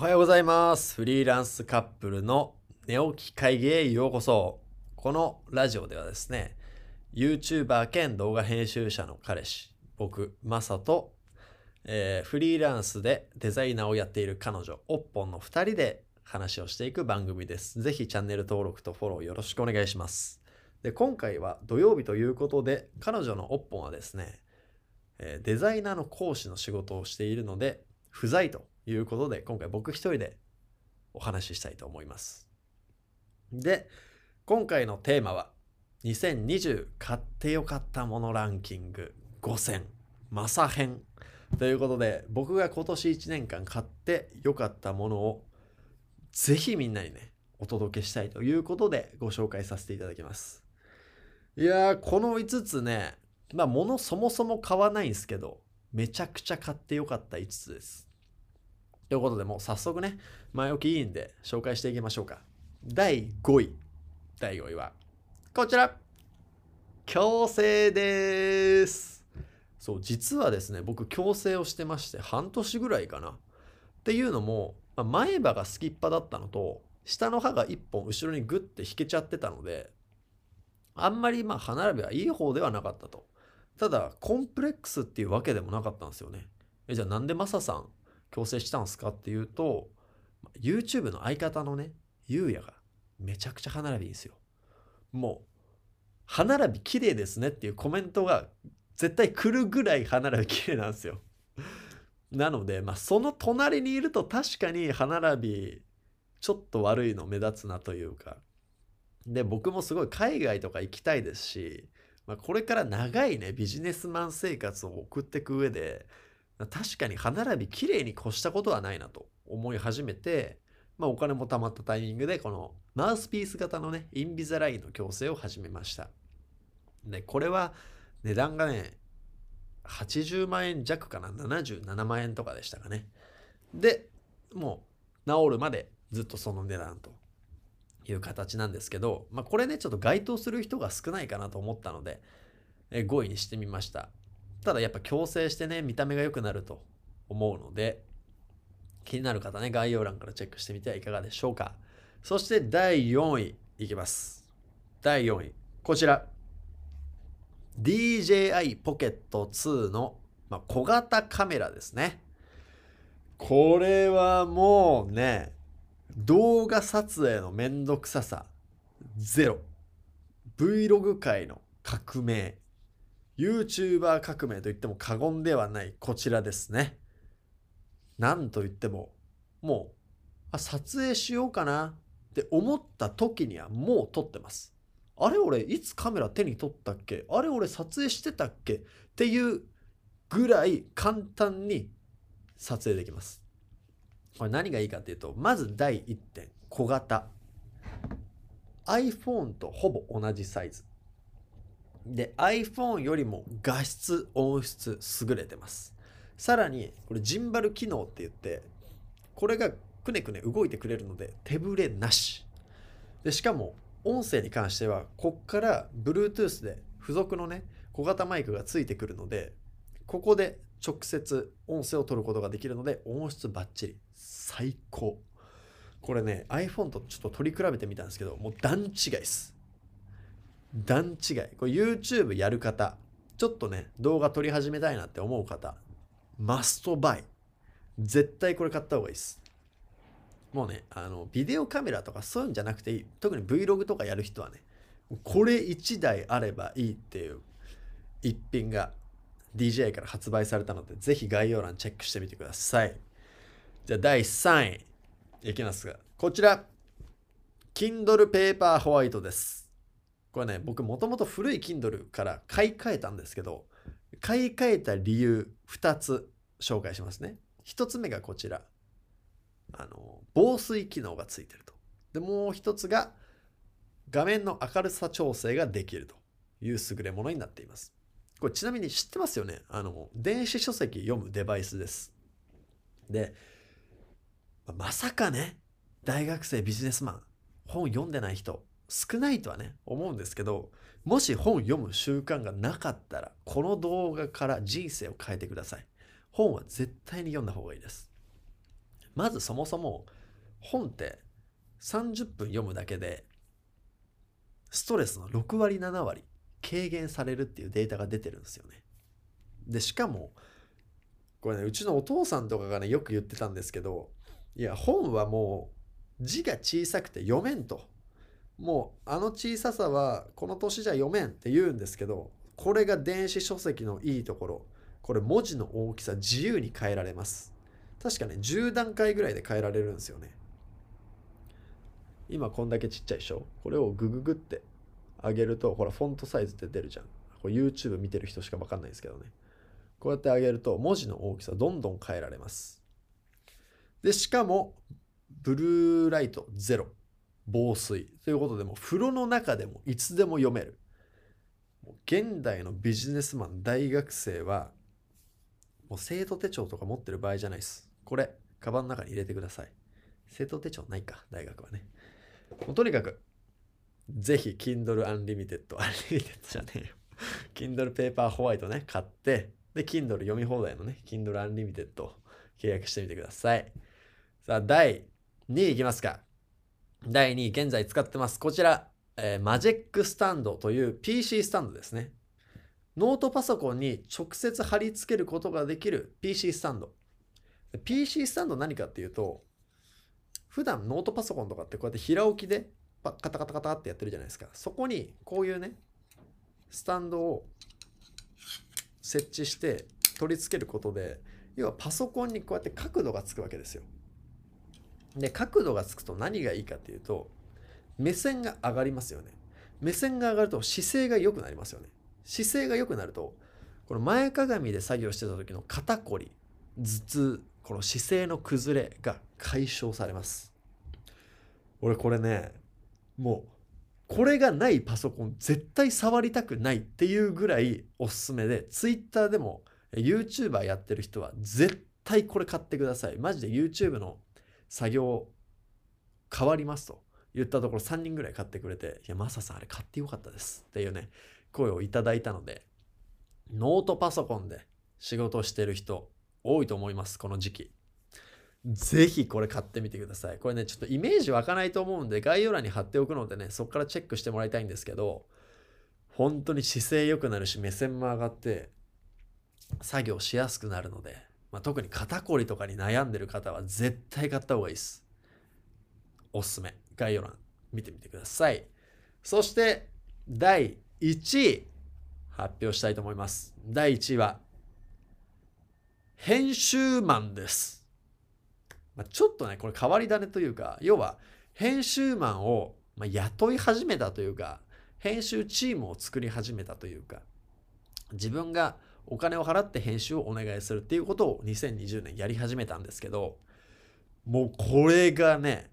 おはようございます。フリーランスカップルの寝起き会議へようこそ。このラジオではですね、YouTuber 兼動画編集者の彼氏、僕、マサと、えーフリーランスでデザイナーをやっている彼女、オッポンの2人で話をしていく番組です。ぜひチャンネル登録とフォローよろしくお願いします。で、今回は土曜日ということで、彼女のオッポンはですね、デザイナーの講師の仕事をしているので、不在ということで、今回僕一人でお話ししたいと思います。で、今回のテーマは、2020買ってよかったものランキング5選、マサ編ということで、僕が今年1年間買ってよかったものを、ぜひみんなにね、お届けしたいということでご紹介させていただきます。いやー、この5つね、まあ、物そもそも買わないんですけど、めちゃくちゃ買ってよかった5つです。ということで、もう早速ね、前置きいいんで紹介していきましょうか。第5位。第5位は、こちら矯正です。そう、実はですね、僕、矯正をしてまして、半年ぐらいかな。っていうのも、まあ前歯がすきっ歯だったのと、下の歯が1本後ろにグッて引けちゃってたので、あんまりまあ歯並びはいい方ではなかったと。ただ、コンプレックスっていうわけでもなかったんですよね。え、じゃあなんでマサさん矯正したんですかっていうと、YouTube の相方のね、ゆうやがめちゃくちゃ歯並びいいんですよ。もう、歯並び綺麗ですねっていうコメントが絶対来るぐらい歯並び綺麗なんですよ。なので、まあ、その隣にいると確かに歯並びちょっと悪いの目立つなというか。で、僕もすごい海外とか行きたいですし、まあ、これから長いね、ビジネスマン生活を送っていく上で、確かに歯並び綺麗に越したことはないなと思い始めて、まあ、お金も貯まったタイミングで、このマウスピース型のね、インビザラインの矯正を始めました。で、これは値段がね、80万円弱かな、77万円とかでしたかね。で、もう治るまでずっとその値段という形なんですけど、まあ、これね、ちょっと該当する人が少ないかなと思ったので、え5位にしてみました。ただやっぱ矯正してね、見た目が良くなると思うので、気になる方ね、概要欄からチェックしてみてはいかがでしょうか。そして第4位いきます。第4位、こちら。DJI Pocket 2の、ま、小型カメラですね。これはもうね、動画撮影のめんどくささゼロ。Vlog 界の革命。YouTuber 革命と言っても過言ではないこちらですね。なんと言っても、もう、あ、撮影しようかなって思った時にはもう撮ってます。あれ俺いつカメラ手に取ったっけ？あれ俺撮影してたっけ？っていうぐらい簡単に撮影できます。これ何がいいかっていうと、まず第1点、小型。iPhone とほぼ同じサイズ。で、iPhone よりも画質、音質優れてます。さらに、これジンバル機能って言って、これがくねくね動いてくれるので手ぶれなし。で、しかも音声に関しては、こっから Bluetooth で付属のね、小型マイクがついてくるので、ここで直接音声を取ることができるので、音質バッチリ。最高。これね、iPhone とちょっと取り比べてみたんですけど、もう段違いです。段違い。これ YouTube やる方、ちょっとね、動画撮り始めたいなって思う方、マストバイ。絶対これ買った方がいいです。もうね、あの、ビデオカメラとかそういうんじゃなくていい。特に Vlog とかやる人はね、これ1台あればいいっていう一品が DJI から発売されたので、ぜひ概要欄チェックしてみてください。じゃあ第3位いきますが、こちら、Kindle Paper White です。これね、僕もともと古い Kindle から買い替えたんですけど、買い替えた理由2つ紹介しますね。1つ目がこちら。あの、防水機能がついてると。で、もう1つが、画面の明るさ調整ができるという優れものになっています。これちなみに知ってますよね？あの、電子書籍読むデバイスです。で、まさかね、大学生ビジネスマン、本読んでない人、少ないとはね、思うんですけど、もし本読む習慣がなかったら、この動画から人生を変えてください。本は絶対に読んだ方がいいです。まずそもそも本って30分読むだけでストレスの6割7割軽減されるっていうデータが出てるんですよね。でしかもこれねうちのお父さんとかがねよく言ってたんですけどいや本はもう字が小さくて読めんと。もうあの小ささはこの年じゃ読めんって言うんですけどこれが電子書籍のいいところ。これ文字の大きさ自由に変えられます。確かね10段階ぐらいで変えられるんですよね。今こんだけちっちゃいでしょ？これをグググって上げるとほらフォントサイズって出るじゃん。これ YouTube 見てる人しか分かんないですけどね。こうやって上げると文字の大きさどんどん変えられます。でしかもブルーライトゼロ。防水。ということでも風呂の中でもいつでも読める。現代のビジネスマン大学生はもう生徒手帳とか持ってる場合じゃないです。これカバンの中に入れてください。生徒手帳ないか大学はね。もうとにかくぜひ Kindle Unlimited Unlimited じゃねえよ Kindle Paper White ね買ってで Kindle 読み放題のね Kindle Unlimited 契約してみてくださいさあ第2位いきますか第2位、現在使ってます。こちら、えー、マジックスタンドという PC スタンドですね。ノートパソコンに直接貼り付けることができる PC スタンド。PC スタンド何かっていうと、普段ノートパソコンとかってこうやって平置きでカタカタカタってやってるじゃないですか。そこにこういうね、スタンドを設置して取り付けることで、要はパソコンにこうやって角度がつくわけですよ。で角度がつくと何がいいかっていうと目線が上がりますよね目線が上がると姿勢が良くなりますよね姿勢が良くなるとこの前かがみで作業してた時の肩こり頭痛この姿勢の崩れが解消されます俺これねもうこれがないパソコン絶対触りたくないっていうぐらいおすすめで Twitter でも YouTuber やってる人は絶対これ買ってくださいマジで YouTube の作業変わりますと言ったところ3人ぐらい買ってくれて、いや、マサさんあれ買ってよかったですっていうね、声をいただいたので、ノートパソコンで仕事してる人多いと思います、この時期。ぜひこれ買ってみてください。これね、ちょっとイメージ湧かないと思うんで、概要欄に貼っておくのでね、そこからチェックしてもらいたいんですけど、本当に姿勢良くなるし、目線も上がって、作業しやすくなるので、まあ、特に肩こりとかに悩んでる方は絶対買った方がいいです。おすすめ。概要欄見てみてください。そして第1位発表したいと思います。第1位は編集マンです。まあ、ちょっとね、これ変わり種というか、要は編集マンをま雇い始めたというか、編集チームを作り始めたというか、自分がお金を払って編集をお願いするっていうことを2020年やり始めたんですけど、もうこれがね、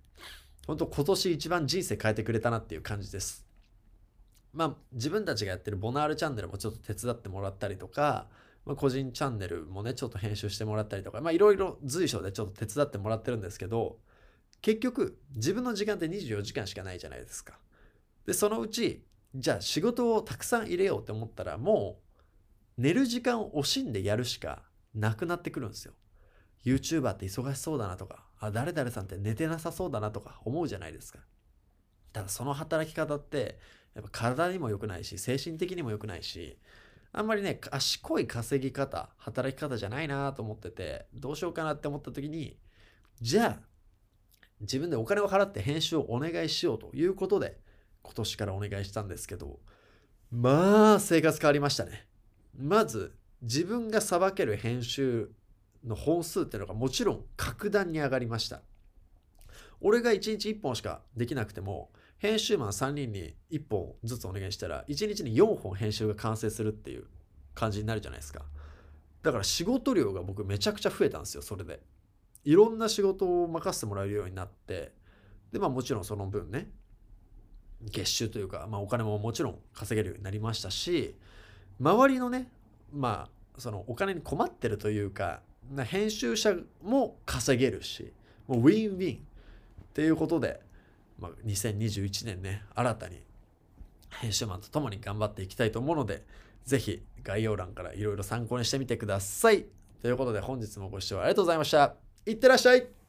本当今年一番人生変えてくれたなっていう感じです。まあ自分たちがやってるボナールチャンネルもちょっと手伝ってもらったりとか、まあ、個人チャンネルもね、ちょっと編集してもらったりとか、いろいろ随所でちょっと手伝ってもらってるんですけど、結局自分の時間って24時間しかないじゃないですか。で、そのうち、じゃあ仕事をたくさん入れようって思ったら、もう寝る時間を惜しんでやるしかなくなってくるんですよ。YouTuber って忙しそうだなとか、あ、誰々さんって寝てなさそうだなとか思うじゃないですか。ただその働き方って、やっぱ体にも良くないし、精神的にも良くないし、あんまりね、賢い稼ぎ方、働き方じゃないなと思ってて、どうしようかなって思った時に、じゃあ、自分でお金を払って編集をお願いしようということで、今年からお願いしたんですけど、まあ、生活変わりましたね。まず自分がさばける編集の本数っていうのがもちろん格段に上がりました。俺が1日1本しかできなくても編集マン3人に1本ずつお願いしたら1日に4本編集が完成するっていう感じになるじゃないですか。だから仕事量が僕めちゃくちゃ増えたんですよ、それで。いろんな仕事を任せてもらえるようになって、で、まあもちろんその分ね、月収というか、まあお金ももちろん稼げるようになりましたし、周りのねまあそのお金に困ってるというか編集者も稼げるしもうウィンウィンっていうことで、まあ、2021年ね新たに編集マンと共に頑張っていきたいと思うのでぜひ概要欄からいろいろ参考にしてみてください。ということで本日もご視聴ありがとうございました。いってらっしゃい。